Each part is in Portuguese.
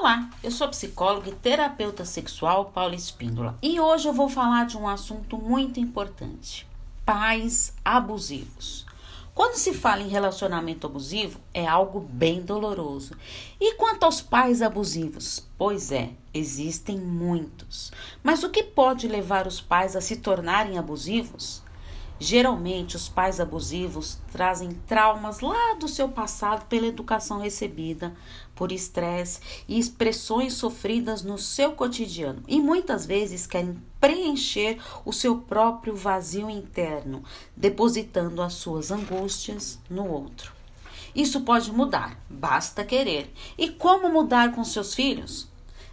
Olá, eu sou psicóloga e terapeuta sexual Paula Espíndola e hoje eu vou falar de um assunto muito importante: pais abusivos. Quando se fala em relacionamento abusivo, é algo bem doloroso. E quanto aos pais abusivos? Pois é, existem muitos. Mas o que pode levar os pais a se tornarem abusivos? Geralmente, os pais abusivos trazem traumas lá do seu passado pela educação recebida, por estresse e expressões sofridas no seu cotidiano, e muitas vezes querem preencher o seu próprio vazio interno, depositando as suas angústias no outro. Isso pode mudar, basta querer. E como mudar com seus filhos?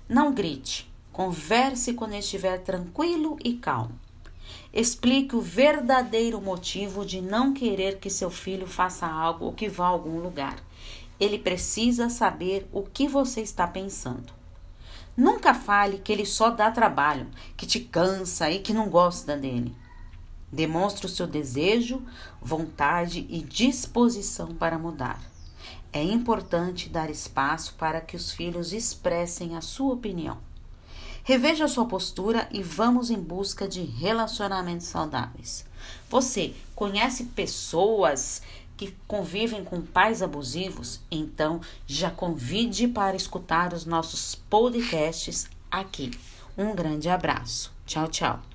Não grite, converse quando estiver tranquilo e calmo. Explique o verdadeiro motivo de não querer que seu filho faça algo ou que vá a algum lugar. Ele precisa saber o que você está pensando. Nunca fale que ele só dá trabalho, que te cansa e que não gosta dele. Demonstre o seu desejo, vontade e disposição para mudar. É importante dar espaço para que os filhos expressem a sua opinião. Reveja sua postura e vamos em busca de relacionamentos saudáveis. Você conhece pessoas que convivem com pais abusivos? Então já convide para escutar os nossos podcasts aqui. Um grande abraço. Tchau, tchau.